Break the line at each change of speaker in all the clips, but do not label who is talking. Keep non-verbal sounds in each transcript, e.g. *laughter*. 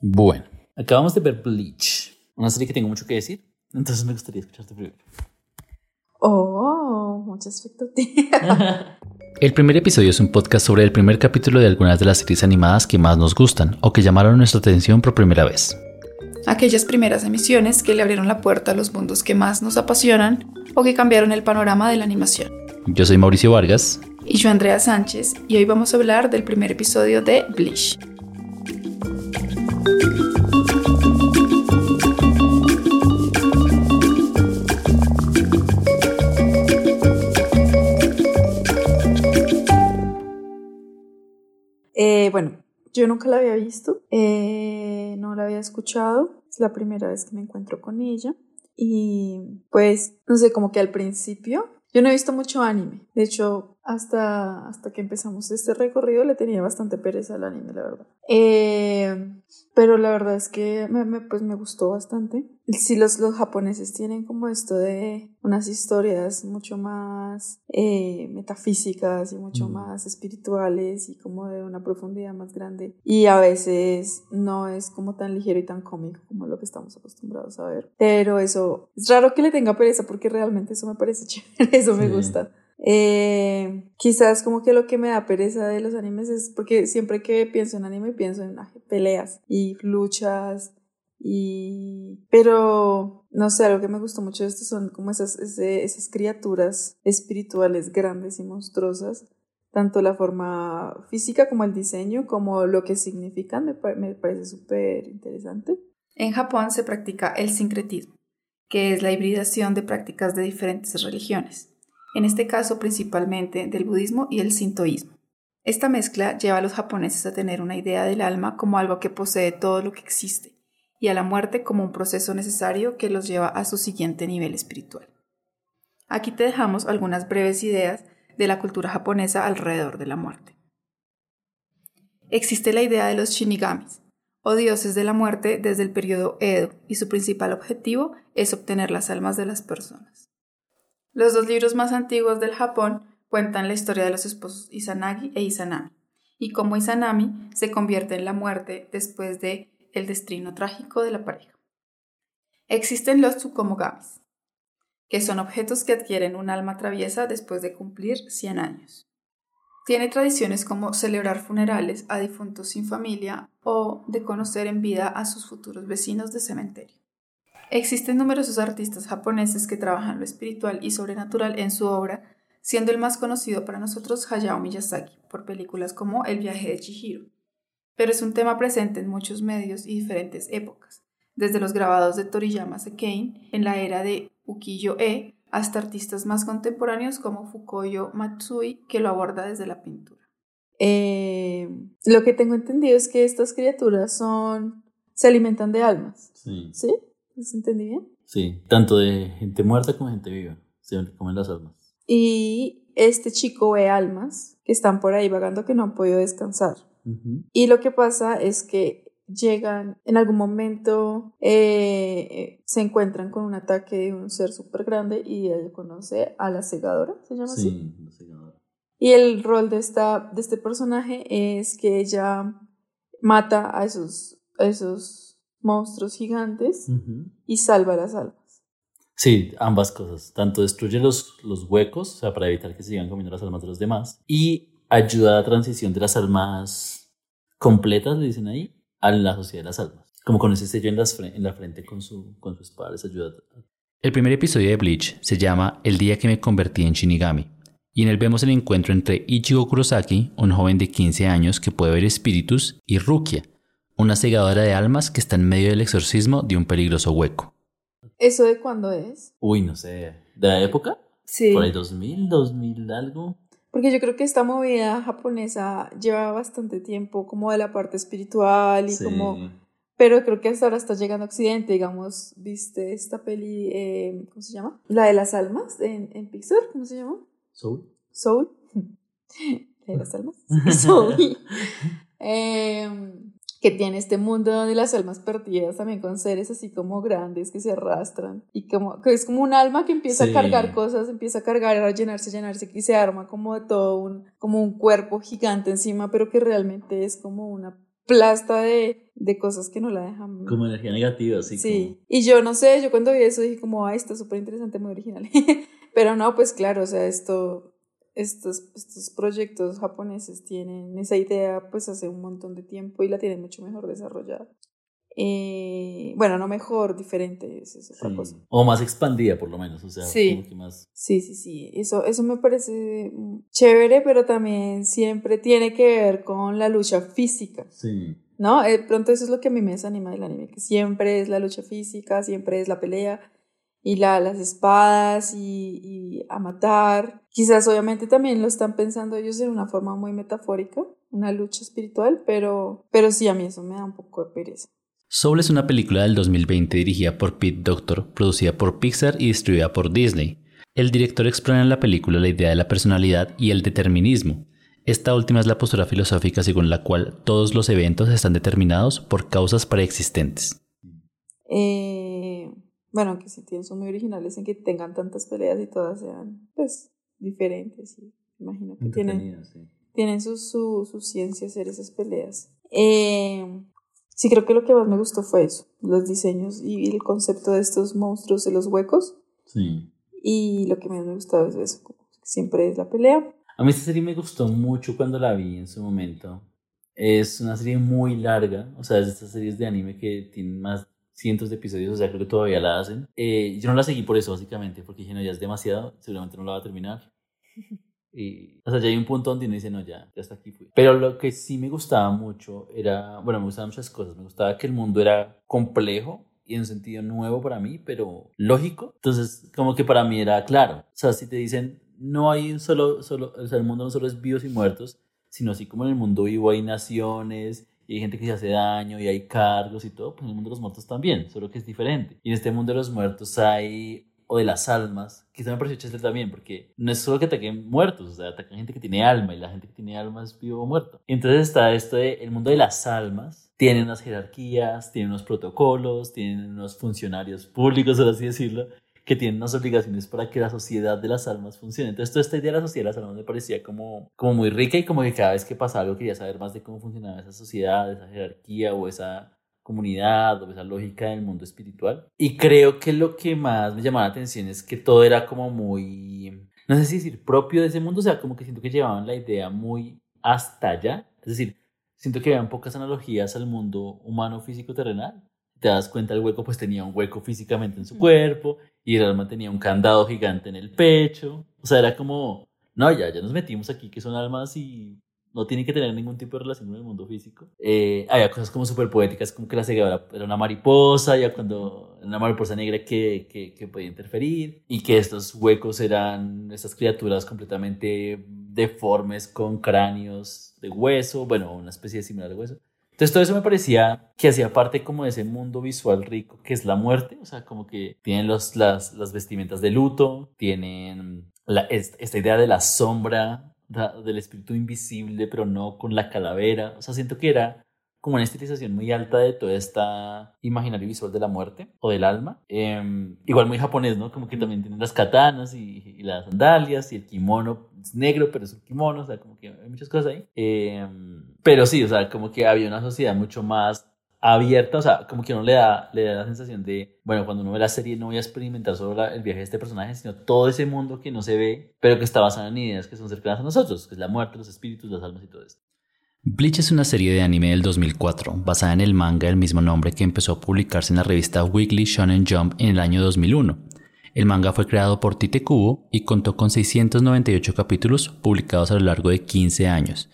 Bueno, acabamos de ver Bleach, una serie que tengo mucho que decir, entonces me gustaría escucharte primero.
Oh, mucha expectativa. *laughs*
El primer episodio es un podcast sobre el primer capítulo de algunas de las series animadas que más nos gustan o que llamaron nuestra atención por primera vez.
Aquellas primeras emisiones que le abrieron la puerta a los mundos que más nos apasionan o que cambiaron el panorama de la animación.
Yo soy Mauricio Vargas.
Y yo Andrea Sánchez, y hoy vamos a hablar del primer episodio de Bleach. Eh, bueno, yo nunca la había visto, eh, no la había escuchado, es la primera vez que me encuentro con ella y pues, no sé, como que al principio yo no he visto mucho anime, de hecho hasta, hasta que empezamos este recorrido le tenía bastante pereza al anime, la verdad. Eh, pero la verdad es que me, pues me gustó bastante. Sí, los, los japoneses tienen como esto de unas historias mucho más eh, metafísicas y mucho más espirituales y como de una profundidad más grande. Y a veces no es como tan ligero y tan cómico como lo que estamos acostumbrados a ver. Pero eso, es raro que le tenga pereza porque realmente eso me parece *laughs* chévere, eso me gusta. Eh, quizás como que lo que me da pereza de los animes es porque siempre que pienso en anime pienso en peleas y luchas y pero no sé algo que me gustó mucho de esto son como esas esas criaturas espirituales grandes y monstruosas tanto la forma física como el diseño como lo que significan me, me parece súper interesante en Japón se practica el sincretismo que es la hibridación de prácticas de diferentes religiones en este caso principalmente del budismo y el sintoísmo. Esta mezcla lleva a los japoneses a tener una idea del alma como algo que posee todo lo que existe y a la muerte como un proceso necesario que los lleva a su siguiente nivel espiritual. Aquí te dejamos algunas breves ideas de la cultura japonesa alrededor de la muerte. Existe la idea de los shinigamis, o dioses de la muerte desde el periodo Edo, y su principal objetivo es obtener las almas de las personas. Los dos libros más antiguos del Japón cuentan la historia de los esposos Izanagi e Izanami, y cómo Izanami se convierte en la muerte después de el destino trágico de la pareja. Existen los tsukomogamis, que son objetos que adquieren un alma traviesa después de cumplir 100 años. Tiene tradiciones como celebrar funerales a difuntos sin familia o de conocer en vida a sus futuros vecinos de cementerio. Existen numerosos artistas japoneses que trabajan lo espiritual y sobrenatural en su obra, siendo el más conocido para nosotros Hayao Miyazaki, por películas como El viaje de Chihiro. Pero es un tema presente en muchos medios y diferentes épocas, desde los grabados de Toriyama Sekine en la era de Ukiyo-e hasta artistas más contemporáneos como Fukoyo Matsui, que lo aborda desde la pintura. Eh, lo que tengo entendido es que estas criaturas son se alimentan de almas. Sí. ¿Sí? ¿Se entendí bien?
Sí, tanto de gente muerta como gente viva. Se comen las almas.
Y este chico ve almas que están por ahí vagando que no han podido descansar. Y lo que pasa es que llegan en algún momento, eh, se encuentran con un ataque de un ser súper grande y él conoce a la segadora, ¿se llama así?
Sí, la segadora.
Y el rol de, esta, de este personaje es que ella mata a esos, a esos monstruos gigantes y salva las almas.
Sí, ambas cosas. Tanto destruye los, los huecos, o sea, para evitar que se sigan comiendo las almas de los demás, y ayuda a la transición de las almas completas, le dicen ahí, a la sociedad de las almas. Como con ese sello en, las, en la frente con su, con su espada, les ayuda. El primer episodio de Bleach se llama El día que me convertí en Shinigami, y en él vemos el encuentro entre Ichigo Kurosaki, un joven de 15 años que puede ver espíritus, y Rukia, una segadora de almas que está en medio del exorcismo de un peligroso hueco.
¿Eso de cuándo es?
Uy, no sé. ¿De la época?
Sí.
¿Por el 2000, 2000 algo?
Porque yo creo que esta movida japonesa lleva bastante tiempo como de la parte espiritual y como... Pero creo que hasta ahora está llegando a Occidente, digamos, ¿viste esta peli, eh, ¿cómo se llama? La de las almas en, en Pixar, ¿cómo se llama?
Soul.
Soul. *laughs* La de las almas. *laughs* Soul. *laughs* eh, que tiene este mundo de las almas perdidas también con seres así como grandes que se arrastran y como que es como un alma que empieza a cargar cosas, empieza a cargar, a llenarse, llenarse y se arma como de todo un como un cuerpo gigante encima, pero que realmente es como una plasta de, de cosas que no la dejan.
Como energía negativa, sí.
Sí. Y yo no sé, yo cuando vi eso dije como, ay, está súper interesante, muy original. *laughs* Pero no, pues claro, o sea, esto, estos, estos proyectos japoneses tienen esa idea pues hace un montón de tiempo y la tienen mucho mejor desarrollada. Eh, bueno, no mejor, diferente, es, otra cosa.
O más expandida, por lo menos, o sea,
sí.
más...
Sí, sí, sí, eso, eso me parece chévere, pero también siempre tiene que ver con la lucha física.
Sí.
¿No? De pronto eso es lo que a mí me desanima del anime, que siempre es la lucha física, siempre es la pelea y la, las espadas y, y a matar. Quizás obviamente también lo están pensando ellos en una forma muy metafórica, una lucha espiritual, pero, pero sí, a mí eso me da un poco de pereza.
Soul es una película del 2020 dirigida por Pete Doctor, producida por Pixar y distribuida por Disney. El director explora en la película la idea de la personalidad y el determinismo. Esta última es la postura filosófica según la cual todos los eventos están determinados por causas preexistentes.
Eh, bueno, que si tienen, son muy originales en que tengan tantas peleas y todas sean pues diferentes. imagino que tienen, tienen su, su, su, ciencia hacer esas peleas. Eh, Sí, creo que lo que más me gustó fue eso, los diseños y el concepto de estos monstruos de los huecos.
Sí.
Y lo que más me gustó es eso, como siempre es la pelea.
A mí esta serie me gustó mucho cuando la vi en su momento. Es una serie muy larga, o sea, es de estas series de anime que tienen más cientos de episodios, o sea, creo que todavía la hacen. Eh, yo no la seguí por eso, básicamente, porque dije, no, ya es demasiado, seguramente no la va a terminar. *laughs* Y, o sea, ya hay un punto donde uno dice, no, ya, ya hasta aquí fui. Pero lo que sí me gustaba mucho era, bueno, me gustaban muchas cosas. Me gustaba que el mundo era complejo y en un sentido nuevo para mí, pero lógico. Entonces, como que para mí era claro. O sea, si te dicen, no hay un solo, solo, o sea, el mundo no solo es vivos y muertos, sino así como en el mundo vivo hay naciones y hay gente que se hace daño y hay cargos y todo, pues en el mundo de los muertos también, solo que es diferente. Y en este mundo de los muertos hay o de las almas, quizá me pareció chiste también, porque no es solo que ataquen muertos, o sea, atacan gente que tiene alma y la gente que tiene alma es vivo o muerto. entonces está esto de el mundo de las almas, tiene unas jerarquías, tiene unos protocolos, tiene unos funcionarios públicos, por así decirlo, que tienen unas obligaciones para que la sociedad de las almas funcione. Entonces, toda esta idea de la sociedad de las almas me parecía como, como muy rica y como que cada vez que pasaba algo quería saber más de cómo funcionaba esa sociedad, esa jerarquía o esa comunidad o esa lógica del mundo espiritual. Y creo que lo que más me llamaba la atención es que todo era como muy, no sé si decir propio de ese mundo, o sea, como que siento que llevaban la idea muy hasta allá. Es decir, siento que habían pocas analogías al mundo humano físico terrenal. Te das cuenta, el hueco pues tenía un hueco físicamente en su cuerpo y el alma tenía un candado gigante en el pecho. O sea, era como, no, ya, ya nos metimos aquí que son almas y no tiene que tener ningún tipo de relación con el mundo físico. Eh, había cosas como súper poéticas, como que la cegadora era una mariposa, ya cuando una mariposa negra que, que, que, podía interferir, y que estos huecos eran estas criaturas completamente deformes con cráneos de hueso, bueno, una especie similar de hueso. Entonces todo eso me parecía que hacía parte como de ese mundo visual rico que es la muerte, o sea, como que tienen las, vestimentas de luto, tienen esta idea de la sombra del espíritu invisible, pero no con la calavera. O sea, siento que era como una estilización muy alta de toda esta imaginario visual de la muerte o del alma. Em, igual muy japonés, ¿no? Como que también tienen las katanas y, las sandalias y el kimono es negro, pero es un kimono, o sea, como que hay muchas cosas ahí. Em, pero sí, o sea, como que había una sociedad mucho más abierta, o sea, como que uno le da, le da la sensación de, bueno, cuando uno ve la serie no voy a experimentar solo el viaje de este personaje, sino todo ese mundo que no se ve, pero que está basado en ideas que son cercanas a nosotros, que es la muerte, los espíritus, las almas y todo esto.
Bleach es una serie de anime del 2004, basada en el manga del mismo nombre que empezó a publicarse en la revista Weekly Shonen Jump en el año 2001. El manga fue creado por Tite Kubo y contó con 698 capítulos publicados a lo largo de 15 años,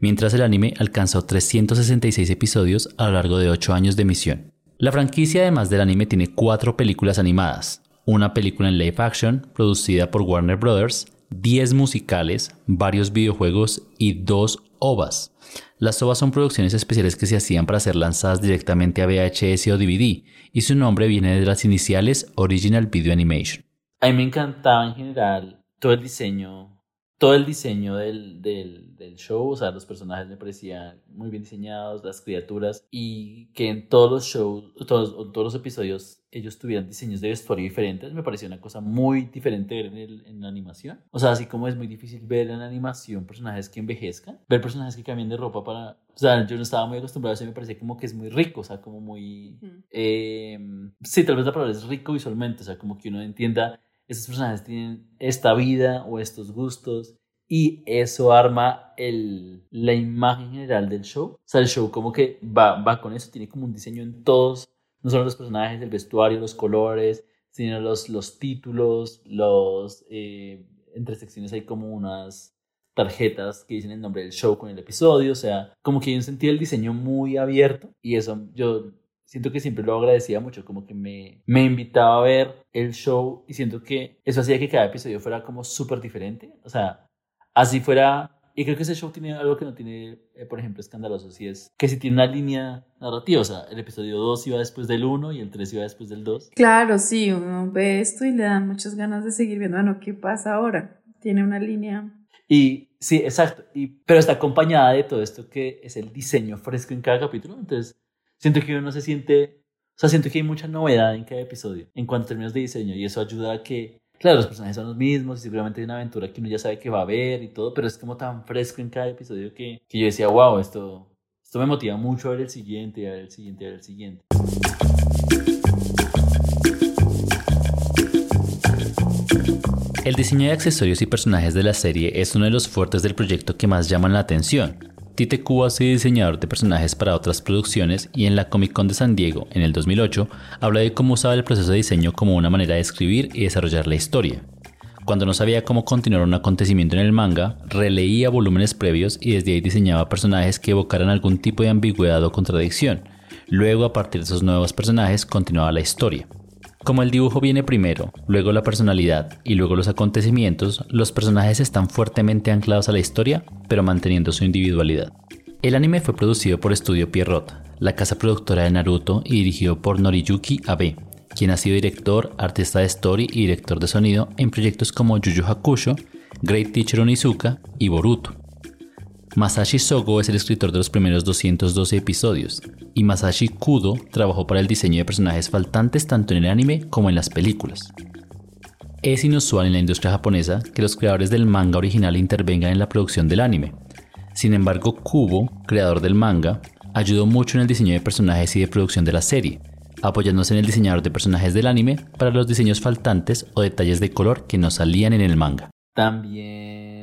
mientras el anime alcanzó 366 episodios a lo largo de 8 años de emisión. La franquicia además del anime tiene 4 películas animadas, una película en live action producida por Warner Bros., 10 musicales, varios videojuegos y 2 OVAs. Las OVAs son producciones especiales que se hacían para ser lanzadas directamente a VHS o DVD, y su nombre viene de las iniciales Original Video Animation.
A mí me encantaba en general todo el diseño todo el diseño del, del, del, show, o sea, los personajes me parecían muy bien diseñados, las criaturas, y que en todos los shows, todos, todos los episodios, ellos tuvieran diseños de vestuario diferentes, me pareció una cosa muy diferente ver en, el, en la animación. O sea, así como es muy difícil ver en la animación personajes que envejezcan, ver personajes que cambien de ropa para... O sea, yo no estaba muy acostumbrado a eso y me parecía como que es muy rico, o sea, como muy... Eh, sí, tal vez la palabra es rico visualmente, o sea, como que uno entienda estos personajes tienen esta vida o estos gustos y eso arma el, la imagen general del show. O sea, el show como que va, va con eso, tiene como un diseño en todos, no solo los personajes, el vestuario, los colores, sino los, los títulos, los... Eh, entre secciones hay como unas tarjetas que dicen el nombre del show con el episodio, o sea, como que hay un sentido del diseño muy abierto y eso yo siento que siempre lo agradecía mucho, como que me, me invitaba a ver el show y siento que eso hacía que cada episodio fuera como súper diferente, o sea, así fuera, y creo que ese show tiene algo que no tiene, eh, por ejemplo, escandaloso, si es que si tiene una línea narrativa, o sea, el episodio 2 iba después del 1 y el 3 iba después del 2.
Claro, sí, uno ve esto y le dan muchas ganas de seguir viendo, bueno, ¿qué pasa ahora? Tiene una línea
y sí, exacto. Y, pero está acompañada de todo esto que es el diseño fresco en cada capítulo. Entonces, siento que uno no se siente, o sea, siento que hay mucha novedad en cada episodio en cuanto a términos de diseño y eso ayuda a que, claro, los personajes son los mismos y seguramente hay una aventura que uno ya sabe que va a ver y todo, pero es como tan fresco en cada episodio que, que yo decía, wow, esto, esto me motiva mucho a ver el siguiente, a ver el siguiente, a ver el siguiente.
El diseño de accesorios y personajes de la serie es uno de los fuertes del proyecto que más llaman la atención. Tite Cuba ha sido diseñador de personajes para otras producciones y en la Comic Con de San Diego, en el 2008, habla de cómo usaba el proceso de diseño como una manera de escribir y desarrollar la historia. Cuando no sabía cómo continuar un acontecimiento en el manga, releía volúmenes previos y desde ahí diseñaba personajes que evocaran algún tipo de ambigüedad o contradicción. Luego, a partir de esos nuevos personajes, continuaba la historia. Como el dibujo viene primero, luego la personalidad y luego los acontecimientos, los personajes están fuertemente anclados a la historia, pero manteniendo su individualidad. El anime fue producido por Estudio Pierrot, la casa productora de Naruto, y dirigido por Noriyuki Abe, quien ha sido director, artista de story y director de sonido en proyectos como Yu Yu Hakusho, Great Teacher Onizuka y Boruto. Masashi Sogo es el escritor de los primeros 212 episodios, y Masashi Kudo trabajó para el diseño de personajes faltantes tanto en el anime como en las películas. Es inusual en la industria japonesa que los creadores del manga original intervengan en la producción del anime. Sin embargo, Kubo, creador del manga, ayudó mucho en el diseño de personajes y de producción de la serie, apoyándose en el diseñador de personajes del anime para los diseños faltantes o detalles de color que no salían en el manga.
También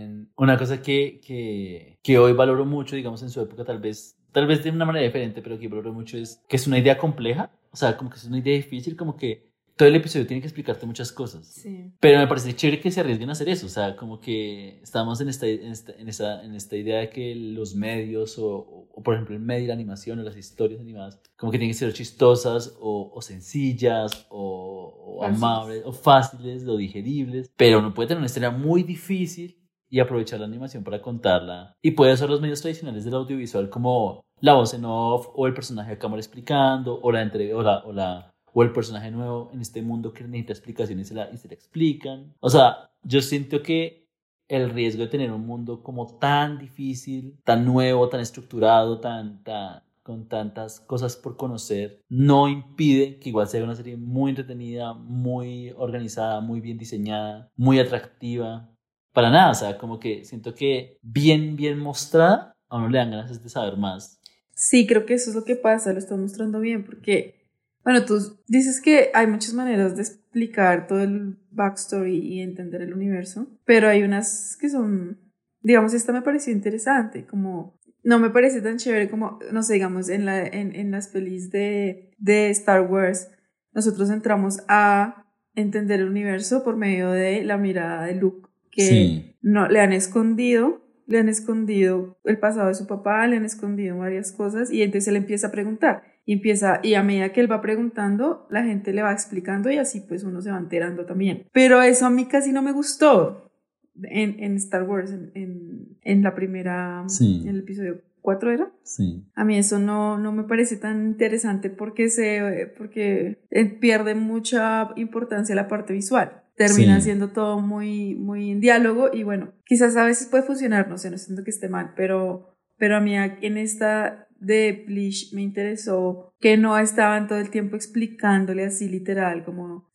una cosa que, que, que hoy valoro mucho, digamos en su época tal vez, tal vez de una manera diferente, pero que valoro mucho es que es una idea compleja, o sea, como que es una idea difícil, como que todo el episodio tiene que explicarte muchas cosas.
Sí.
Pero me parece chévere que se arriesguen a hacer eso. O sea, como que estamos en esta, en esta, en esta, en esta idea de que los medios, o, o, por ejemplo el medio, la animación o las historias animadas, como que tienen que ser chistosas o, o sencillas o, o amables o fáciles o digeribles. Pero uno puede tener una historia muy difícil y aprovechar la animación para contarla. Y puede usar los medios tradicionales del audiovisual como la voz en off o el personaje de cámara explicando o la, entre, o la, o la o el personaje nuevo en este mundo que necesita explicaciones y se, la, y se la explican. O sea, yo siento que el riesgo de tener un mundo como tan difícil, tan nuevo, tan estructurado, tan, tan, con tantas cosas por conocer, no impide que igual sea una serie muy entretenida, muy organizada, muy bien diseñada, muy atractiva. Para nada, o sea, como que siento que bien, bien mostrada, a uno le dan ganas de saber más.
Sí, creo que eso es lo que pasa, lo estás mostrando bien, porque bueno, tú dices que hay muchas maneras de explicar todo el backstory y entender el universo, pero hay unas que son, digamos, esta me pareció interesante, como no me parece tan chévere como, no sé, digamos, en, la, en, en las pelis de, de Star Wars, nosotros entramos a entender el universo por medio de la mirada de Luke, que
Sí.
no, le han escondido, le han escondido el pasado de su papá, le han escondido varias cosas y entonces él empieza a preguntar y empieza y a medida que él va preguntando, la gente le va explicando y así pues uno se va enterando también. Pero eso a mí casi no me gustó en, en Star Wars, en, en, en la primera,
Sí.
en el episodio 4 era.
Sí.
A mí eso no, no me parece tan interesante porque, se, porque eh, pierde mucha importancia la parte visual. Termina
Sí.
siendo todo muy, muy en diálogo y bueno, quizás a veces puede funcionar, no sé, no siento que esté mal, pero, pero a mí en esta de Bleach me interesó que no estaban todo el tiempo explicándole así literal, como,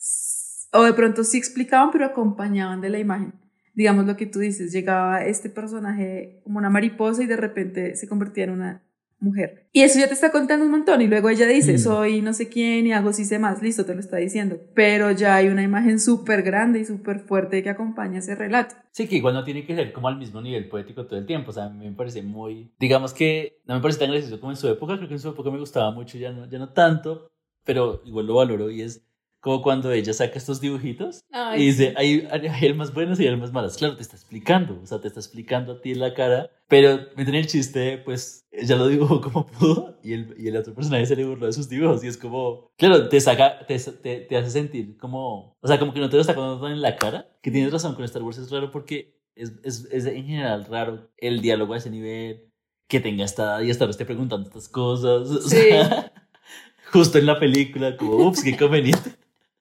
o de pronto sí explicaban, pero acompañaban de la imagen. Digamos lo que tú dices, llegaba este personaje como una mariposa y de repente se convertía en una mujer. Y eso ya te está contando un montón y luego ella dice,
Mm.
soy no sé quién y hago sí sé más, listo, te lo está diciendo. Pero ya hay una imagen súper grande y súper fuerte que acompaña ese relato.
Sí, que igual no tiene que ser como al mismo nivel poético todo el tiempo. O sea, a mí me parece muy. Digamos que no me parece tan gracioso como en su época. Creo que en su época me gustaba mucho, ya no, ya no tanto. Pero igual lo valoro y es como cuando ella saca estos dibujitos
Ay,
y dice: hay, hay almas buenas y almas malas. Claro, te está explicando. O sea, te está explicando a ti en la cara. Pero me tiene el chiste, pues ella lo dibujó como pudo y el, y el otro personaje se le burló de sus dibujos. Y es como. Claro, te saca, te, te, te hace sentir como. O sea, como que no te lo está contando en la cara. Que tienes razón con Star Wars, es raro porque es, es, es en general raro el diálogo a ese nivel, que tenga esta y estar esté preguntando estas cosas. o
Sí.
sea, *laughs* justo en la película, como, ups, qué conveniente.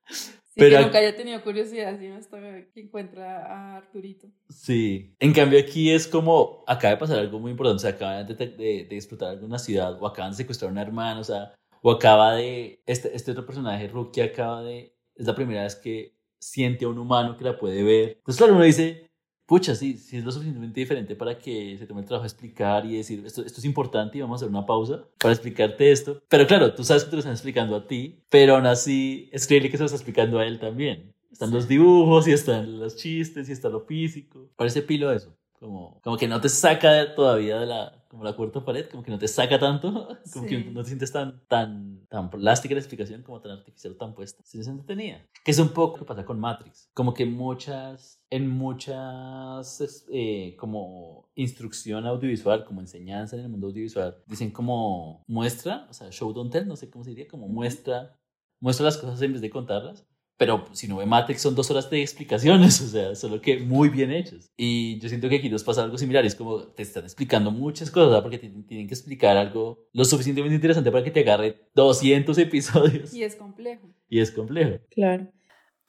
Sí,
Pero-
que nunca haya tenido curiosidad, sino hasta que encuentra a Arturito.
Sí. En cambio, aquí es como, acaba de pasar algo muy importante, o sea, acaban de, de, de explotar alguna ciudad, o acaban de secuestrar a una hermana, o sea, o acaba de, este, este otro personaje, Rookie, acaba de, es la primera vez que siente a un humano que la puede ver. Entonces, claro, uno dice, pucha, sí, sí es lo suficientemente diferente para que se tome el trabajo de explicar y decir, esto, esto es importante y vamos a hacer una pausa para explicarte esto. Pero claro, tú sabes que te lo están explicando a ti, pero aún así es creíble que se lo está explicando a él también. Están los dibujos y están los chistes y está lo físico. Parece pilo eso. Como, como que no te saca todavía de la, como la cuarta pared, como que no te saca tanto, *laughs* como
Sí.
que no te sientes tan, tan, tan plástica la explicación, como tan artificial, tan puesta. Sí, es entretenida. Que es un poco lo que pasa con Matrix. Como que muchas, en muchas, eh, como instrucción audiovisual, como enseñanza en el mundo audiovisual, dicen como muestra, o sea, show don't tell, no sé cómo se diría, como muestra, muestra las cosas en vez de contarlas. Pero si no ve Matrix son dos horas de explicaciones, *laughs* o sea, solo que muy bien hechas. Y yo siento que aquí nos pasa algo similar, es como te están explicando muchas cosas, ¿verdad? porque te- tienen que explicar algo lo suficientemente interesante para que te agarre 200 episodios.
Y es complejo.
Y es complejo.
Claro.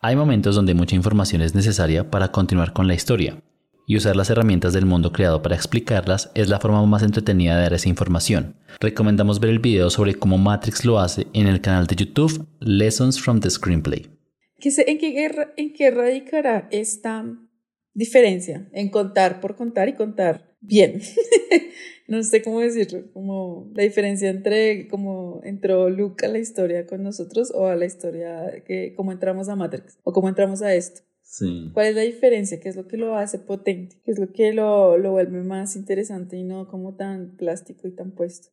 Hay momentos donde mucha información es necesaria para continuar con la historia, y usar las herramientas del mundo creado para explicarlas es la forma más entretenida de dar esa información. Recomendamos ver el video sobre cómo Matrix lo hace en el canal de YouTube Lessons from the Screenplay.
¿Qué se- en, qué, guerra- ¿En qué radicará esta diferencia en contar por contar y contar bien? *laughs* no sé cómo decirlo, como la diferencia entre cómo entró Luke a la historia con nosotros o a la historia que cómo entramos a Matrix o cómo entramos a esto.
Sí.
¿Cuál es la diferencia? ¿Qué es lo que lo hace potente? ¿Qué es lo que lo, lo vuelve más interesante y no como tan plástico y tan puesto?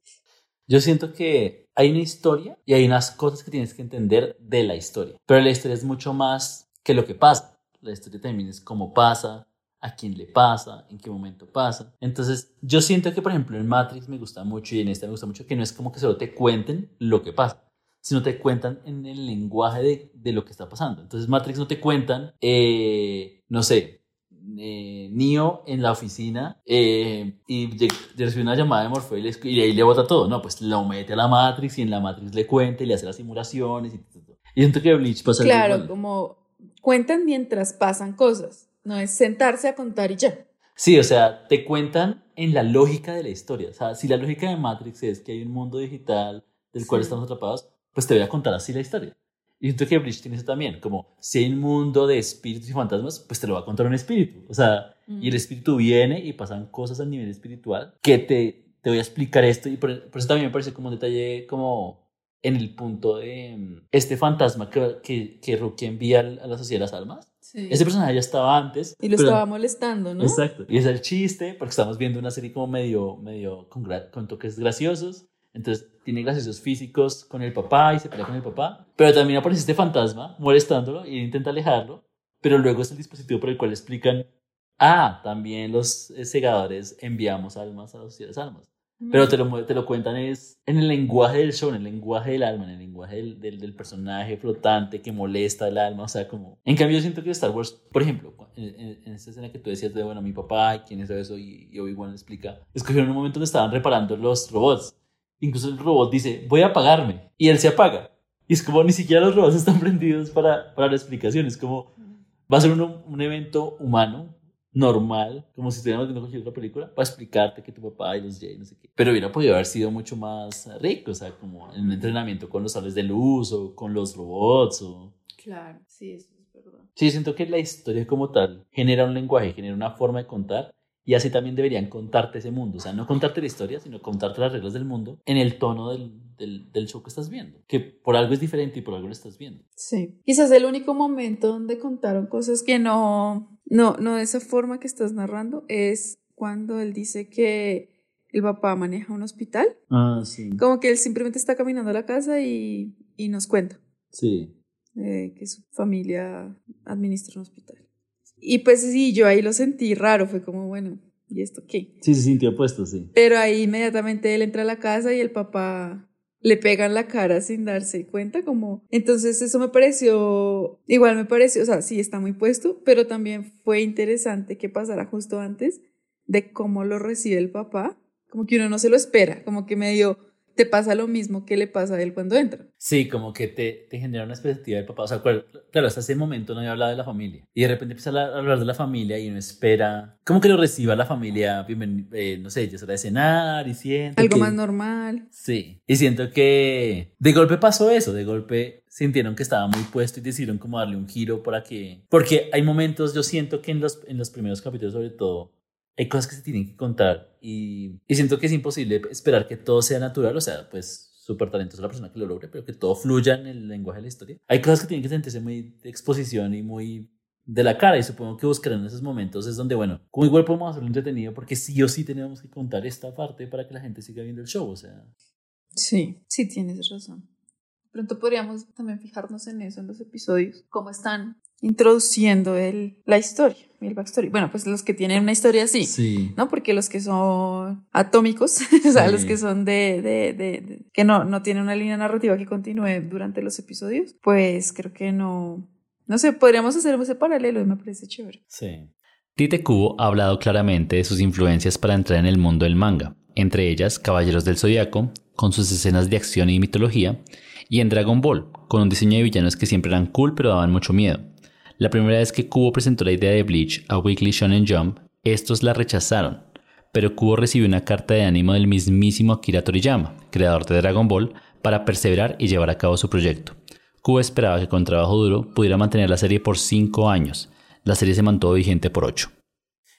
Yo siento que hay una historia y hay unas cosas que tienes que entender de la historia. Pero la historia es mucho más que lo que pasa. La historia también es cómo pasa, a quién le pasa, en qué momento pasa. Entonces, yo siento que, por ejemplo, en Matrix me gusta mucho y en esta me gusta mucho que no es como que solo te cuenten lo que pasa, sino te cuentan en el lenguaje de, de lo que está pasando. Entonces, Matrix no te cuentan, eh, no sé, eh, Neo en la oficina eh, y recibe una llamada de Morfeo y, le y ahí le bota todo. No, pues lo mete a la Matrix y en la Matrix le cuenta y le hace las simulaciones y todo. Y siento que Bleach pasa
Claro, como cuentan mientras pasan cosas, no es sentarse a contar y ya.
Sí, o sea, te cuentan en la lógica de la historia. O sea, si la lógica de Matrix es que hay un mundo digital del cual
Sí.
estamos atrapados, pues te voy a contar así la historia. Y siento que Bleach tiene eso también, como si hay un mundo de espíritus y fantasmas, pues te lo va a contar un espíritu. O sea, y el espíritu viene y pasan cosas a nivel espiritual que te, te voy a explicar esto. Y por, por eso también me parece como un detalle como en el punto de mm, este fantasma que, que, que Rookie envía a la sociedad de las almas.
Sí.
Ese personaje ya estaba antes.
Y lo
pero-
estaba molestando, ¿no?
Exacto. Y es el chiste, porque estamos viendo una serie como medio, medio con, con toques graciosos. Entonces tiene graciosos físicos con el papá y se pelea con el papá. Pero también aparece este fantasma molestándolo y él intenta alejarlo. Pero luego es el dispositivo por el cual explican, ah, también los eh, segadores enviamos almas a las sociedades almas. Pero te lo, te lo cuentan es en el lenguaje del show, en el lenguaje del alma, en el lenguaje del, del, del personaje flotante que molesta el alma, o sea, como... En cambio, yo siento que Star Wars, por ejemplo, en, en, esta escena que tú decías de, bueno, mi papá, quién es eso, y, y Obi-Wan explica, escogieron un momento donde estaban reparando los robots. Incluso el robot dice, voy a apagarme, y él se apaga. Y es como, ni siquiera los robots están *laughs* prendidos para, para la explicación, es como, va a ser un, un evento humano, normal, como si estuviéramos viendo cualquier otra película, para explicarte que tu papá y los Jay, no sé qué. Pero hubiera podido haber sido mucho más rico, o sea, como en un entrenamiento con los sables de luz o con los robots o...
Claro, sí, eso es verdad.
Sí, siento que la historia como tal genera un lenguaje, genera una forma de contar y así también deberían contarte ese mundo. O sea, no contarte la historia, sino contarte las reglas del mundo en el tono del, del, del, show que estás viendo. Que por algo es diferente y por algo lo estás viendo.
Sí. Quizás el único momento donde contaron cosas que no, no, no de esa forma que estás narrando es cuando él dice que el papá maneja un hospital.
Ah, sí.
Como que él simplemente está caminando a la casa y, y nos cuenta.
Sí.
Eh, que su familia administra un hospital. Y pues sí, yo ahí lo sentí raro, fue como, bueno, ¿y esto qué?
Sí, se sintió puesto, sí.
Pero ahí inmediatamente él entra a la casa y el papá le pega en la cara sin darse cuenta, como... Entonces eso me pareció, igual me pareció, o sea, sí está muy puesto, pero también fue interesante que pasara justo antes de cómo lo recibe el papá, como que uno no se lo espera, como que medio te pasa lo mismo que le pasa a él cuando entra.
Sí, como que te, te genera una expectativa del papá. O sea, claro, hasta ese momento no había hablado de la familia. Y de repente empieza a hablar de la familia y uno espera, como que lo reciba la familia, eh, no sé, ya hora de cenar y siento
Algo
que,
más normal.
Sí, y siento que de golpe pasó eso, de golpe sintieron que estaba muy puesto y decidieron como darle un giro para que... Porque hay momentos, yo siento que en los, en los primeros capítulos sobre todo, hay cosas que se tienen que contar y, y, siento que es imposible esperar que todo sea natural, o sea, pues súper talentosa la persona que lo logre, pero que todo fluya en el lenguaje de la historia. Hay cosas que tienen que sentirse muy de exposición y muy de la cara y supongo que buscarán esos momentos es donde, bueno, como igual podemos hacerlo entretenido porque sí o sí tenemos que contar esta parte para que la gente siga viendo el show, o sea.
Sí, sí tienes razón. Pronto podríamos también fijarnos en eso en los episodios, cómo están introduciendo el, la historia, el backstory. Bueno, pues los que tienen una historia así,
sí.
¿no? Porque los que son atómicos, *laughs* o sea, los que son de, de, de, de, que no, no tienen una línea narrativa que continúe durante los episodios, pues creo que no, no sé, podríamos hacer ese paralelo y me parece chévere.
Sí.
Tite Kubo ha hablado claramente de sus influencias para entrar en el mundo del manga, entre ellas Caballeros del Zodiaco, con sus escenas de acción y mitología, y en Dragon Ball, con un diseño de villanos que siempre eran cool pero daban mucho miedo. La primera vez que Kubo presentó la idea de Bleach a Weekly Shonen Jump, estos la rechazaron, pero Kubo recibió una carta de ánimo del mismísimo Akira Toriyama, creador de Dragon Ball, para perseverar y llevar a cabo su proyecto. Kubo esperaba que con trabajo duro pudiera mantener la serie por 5 años. La serie se mantuvo vigente por 8.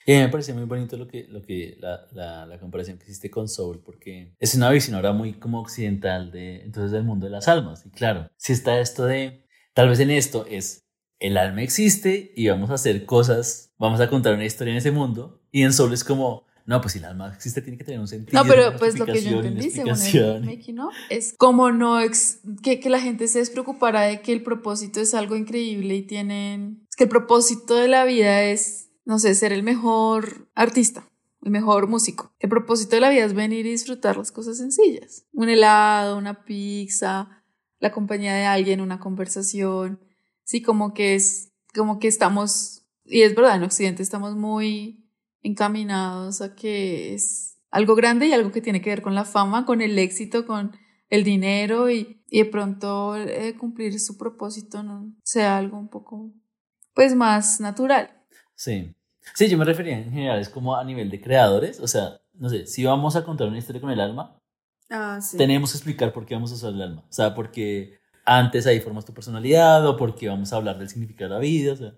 Y a mí me pareció muy bonito lo que, lo que la, la, la, comparación que hiciste con Soul, porque es una visión ahora muy como occidental de entonces del mundo de las almas. Y claro, si está esto de, tal vez en esto es, el alma existe y vamos a hacer cosas, vamos a contar una historia en ese mundo. Y en Soul es como, no, pues si el alma existe tiene que tener un sentido.
No, pero pues lo que yo entendí según el making of es como no, ex, que, que la gente se despreocupara de que el propósito es algo increíble y tienen, que el propósito de la vida es no sé, ser el mejor artista, el mejor músico. El propósito de la vida es venir y disfrutar las cosas sencillas. Un helado, una pizza, la compañía de alguien, una conversación. Sí, como que es, como que estamos, y es verdad, en Occidente estamos muy encaminados a que es algo grande y algo que tiene que ver con la fama, con el éxito, con el dinero y, y de pronto eh, cumplir su propósito no sea algo un poco, pues más natural.
Sí. Sí, yo me refería en general, es como a nivel de creadores, o sea, no sé, si vamos a contar una historia con el alma,
ah, sí.
tenemos que explicar por qué vamos a usar el alma, o sea, porque antes ahí formas tu personalidad o porque vamos a hablar del significado de la vida, o sea,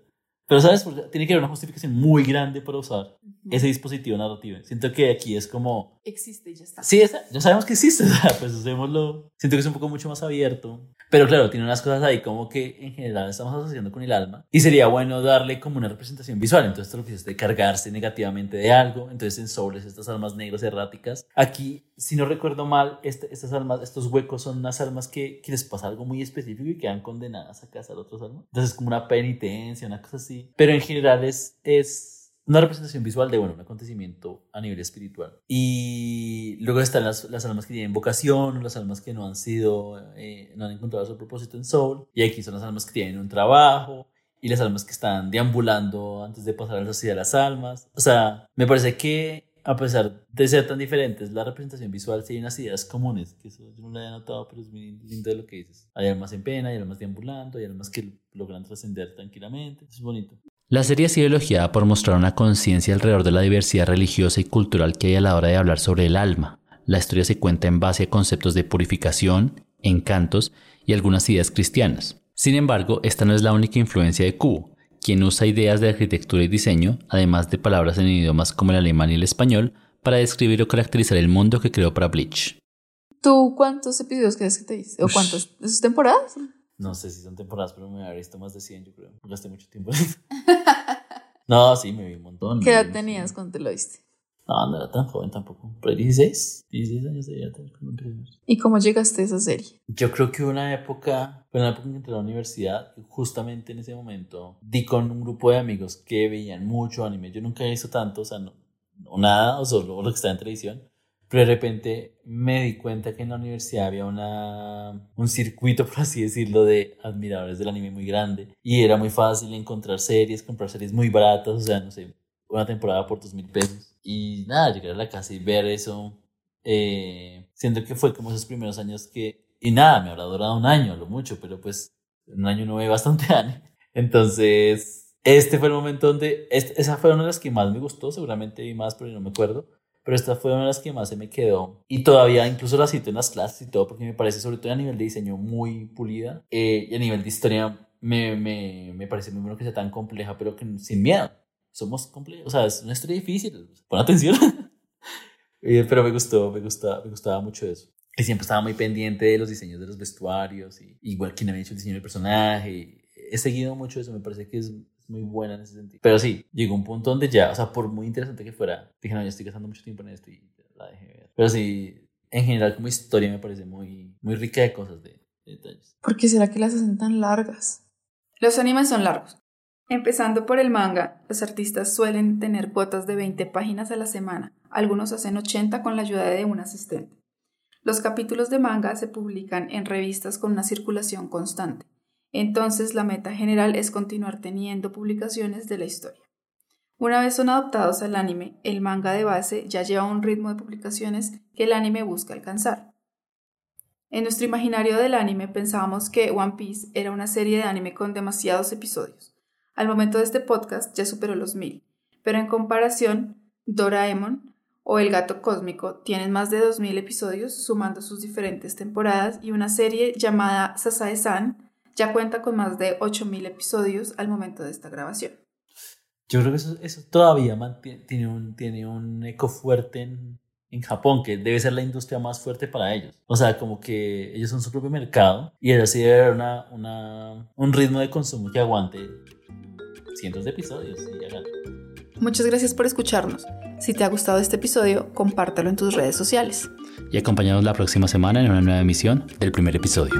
pero sabes, porque tiene que haber una justificación muy grande para usar uh -huh. ese dispositivo narrativo. Siento que aquí es como...
Existe y ya está.
Sí, esa, ya sabemos que existe, *laughs* o sea, pues usémoslo. Siento que es un poco mucho más abierto. Pero claro, tiene unas cosas ahí como que en general estamos asociando con el alma. Y sería bueno darle como una representación visual. Entonces, esto lo que es de cargarse negativamente de algo. Entonces, en sobres, estas almas negras erráticas. Aquí, si no recuerdo mal, este, estas almas, estos huecos son unas almas que, que les pasa algo muy específico y quedan condenadas a cazar otras almas. Entonces, es como una penitencia, una cosa así. Pero en general es, es una representación visual de, bueno, un acontecimiento a nivel espiritual. Y luego están las, las almas que tienen vocación, las almas que no han sido, eh, no han encontrado su propósito en Soul. Y aquí son las almas que tienen un trabajo y las almas que están deambulando antes de pasar a la sociedad de las almas. O sea, me parece que a pesar de ser tan diferentes, la representación visual sí hay unas ideas comunes, que eso yo no lo había notado, pero es muy lindo de lo que dices. Hay almas en pena, hay almas deambulando, hay almas que logran trascender tranquilamente, es bonito.
La serie ha sido elogiada por mostrar una conciencia alrededor de la diversidad religiosa y cultural que hay a la hora de hablar sobre el alma. La historia se cuenta en base a conceptos de purificación, encantos y algunas ideas cristianas. Sin embargo, esta no es la única influencia de Kubo, quien usa ideas de arquitectura y diseño, además de palabras en idiomas como el alemán y el español, para describir o caracterizar el mundo que creó para Bleach.
¿Tú cuántos episodios crees que te hice? ¿O cuántas temporadas?
No sé si son temporadas, pero me habría visto más de 100, yo creo. Gasté mucho tiempo. *laughs* no, sí, me vi un montón.
¿Qué edad tenías cuando te lo viste?
No, no era tan joven tampoco. Pero 16, 16 años de edad.
¿Y cómo llegaste a esa serie?
Yo creo que una época, fue una época en que entré a la universidad, justamente en ese momento, di con un grupo de amigos que veían mucho anime. Yo nunca he visto tanto, o sea, no, nada, o solo lo que está en televisión. Pero de repente me di cuenta que en la universidad había una, un circuito, *laughs* por así decirlo, de admiradores del anime muy grande. Y era muy fácil encontrar series, comprar series muy baratas, o sea, no sé, una temporada por dos mil pesos. Y nada, llegar a la casa y ver eso, eh, siento que fue como esos primeros años que, y nada, me habrá durado un año, lo mucho, pero pues un año no ve bastante *laughs* anime. Entonces, este fue el momento donde, esa fue una de las que más me gustó, seguramente vi más, pero no me acuerdo. Pero esta fue una de las que más se me quedó. Y todavía incluso la cito en las clases y todo, porque me parece, sobre todo a nivel de diseño, muy pulida. Eh, y a nivel de historia, me, me, me parece muy bueno que sea tan compleja, pero que sin miedo somos complejos, o sea, es una historia difícil, pon atención. *laughs* Pero me gustó, me gustaba, me gustaba mucho eso. Y siempre estaba muy pendiente de los diseños de los vestuarios, y, igual quien había hecho el diseño del personaje. he seguido mucho eso, me parece que es muy buena en ese sentido. Pero sí, llegó un punto donde ya, o sea, por muy interesante que fuera, dije, no, ya estoy gastando mucho tiempo en esto y la dejé ver. Pero sí, en general como historia me parece muy, muy rica de cosas, de, de detalles.
¿Por qué será que las hacen tan largas?
Los animes son largos. Empezando por el manga, los artistas suelen tener cuotas de 20 páginas a la semana, algunos hacen 80 con la ayuda de un asistente. Los capítulos de manga se publican en revistas con una circulación constante, entonces la meta general es continuar teniendo publicaciones de la historia. Una vez son adoptados al anime, el manga de base ya lleva un ritmo de publicaciones que el anime busca alcanzar. En nuestro imaginario del anime pensábamos que One Piece era una serie de anime con demasiados episodios, al momento de este podcast ya superó los mil, pero en comparación, Doraemon o El Gato Cósmico tienen más de 2.000 episodios sumando sus diferentes temporadas y una serie llamada Sasae-san ya cuenta con más de 8.000 episodios al momento de esta grabación.
Yo creo que eso, eso todavía tiene un, tiene un eco fuerte en, en Japón, que debe ser la industria más fuerte para ellos. O sea, como que ellos son su propio mercado y así debe haber una, una, un ritmo de consumo que aguante cientos de episodios.
Muchas gracias por escucharnos. Si te ha gustado este episodio, compártelo en tus redes sociales.
Y acompáñanos la próxima semana en una nueva emisión del primer episodio.